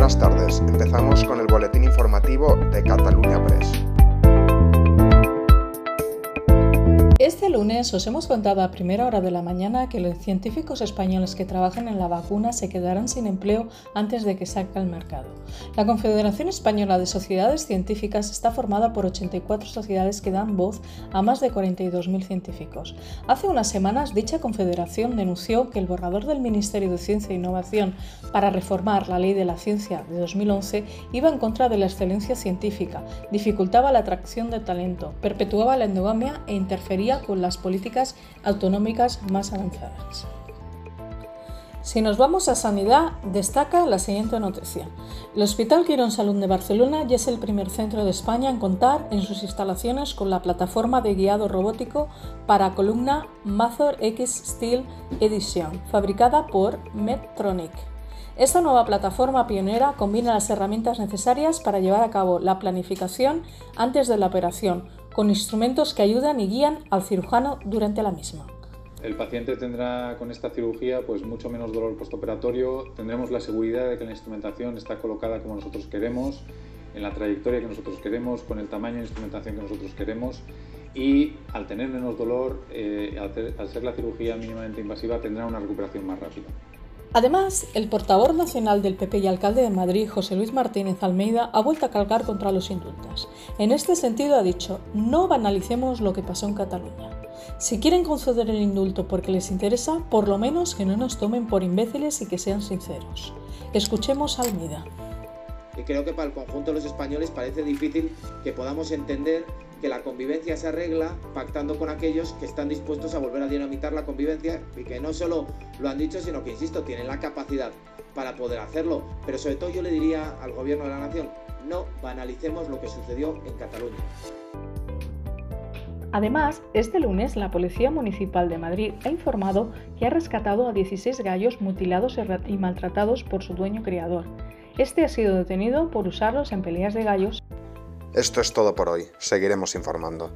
buenas tardes. Empezamos con el boletín informativo de Cataluña Press. Este lunes os hemos contado a primera hora de la mañana que los científicos españoles que trabajan en la vacuna se quedarán sin empleo antes de que salga al mercado. La Confederación Española de Sociedades Científicas está formada por 84 sociedades que dan voz a más de 42.000 científicos. Hace unas semanas dicha confederación denunció que el borrador del Ministerio de Ciencia e Innovación para reformar la Ley de la Ciencia de 2011 iba en contra de la excelencia científica, dificultaba la atracción de talento, perpetuaba la endogamia e interfería con las políticas autonómicas más avanzadas. Si nos vamos a sanidad, destaca la siguiente noticia. El Hospital Quirón Salud de Barcelona ya es el primer centro de España en contar en sus instalaciones con la plataforma de guiado robótico para columna Mazor X Steel Edition, fabricada por Medtronic. Esta nueva plataforma pionera combina las herramientas necesarias para llevar a cabo la planificación antes de la operación, con instrumentos que ayudan y guían al cirujano durante la misma. El paciente tendrá con esta cirugía pues mucho menos dolor postoperatorio, tendremos la seguridad de que la instrumentación está colocada como nosotros queremos, en la trayectoria que nosotros queremos, con el tamaño de instrumentación que nosotros queremos y al tener menos dolor, eh, al ser la cirugía mínimamente invasiva, tendrá una recuperación más rápida. Además, el portavoz nacional del PP y alcalde de Madrid, José Luis Martínez Almeida, ha vuelto a cargar contra los indultos. En este sentido ha dicho, no banalicemos lo que pasó en Cataluña. Si quieren conceder el indulto porque les interesa, por lo menos que no nos tomen por imbéciles y que sean sinceros. Escuchemos a Almeida. Y creo que para el conjunto de los españoles parece difícil que podamos entender que la convivencia se arregla pactando con aquellos que están dispuestos a volver a dinamitar la convivencia y que no solo lo han dicho, sino que, insisto, tienen la capacidad para poder hacerlo. Pero sobre todo yo le diría al gobierno de la nación, no banalicemos lo que sucedió en Cataluña. Además, este lunes la Policía Municipal de Madrid ha informado que ha rescatado a 16 gallos mutilados y maltratados por su dueño criador. Este ha sido detenido por usarlos en peleas de gallos esto es todo por hoy, seguiremos informando.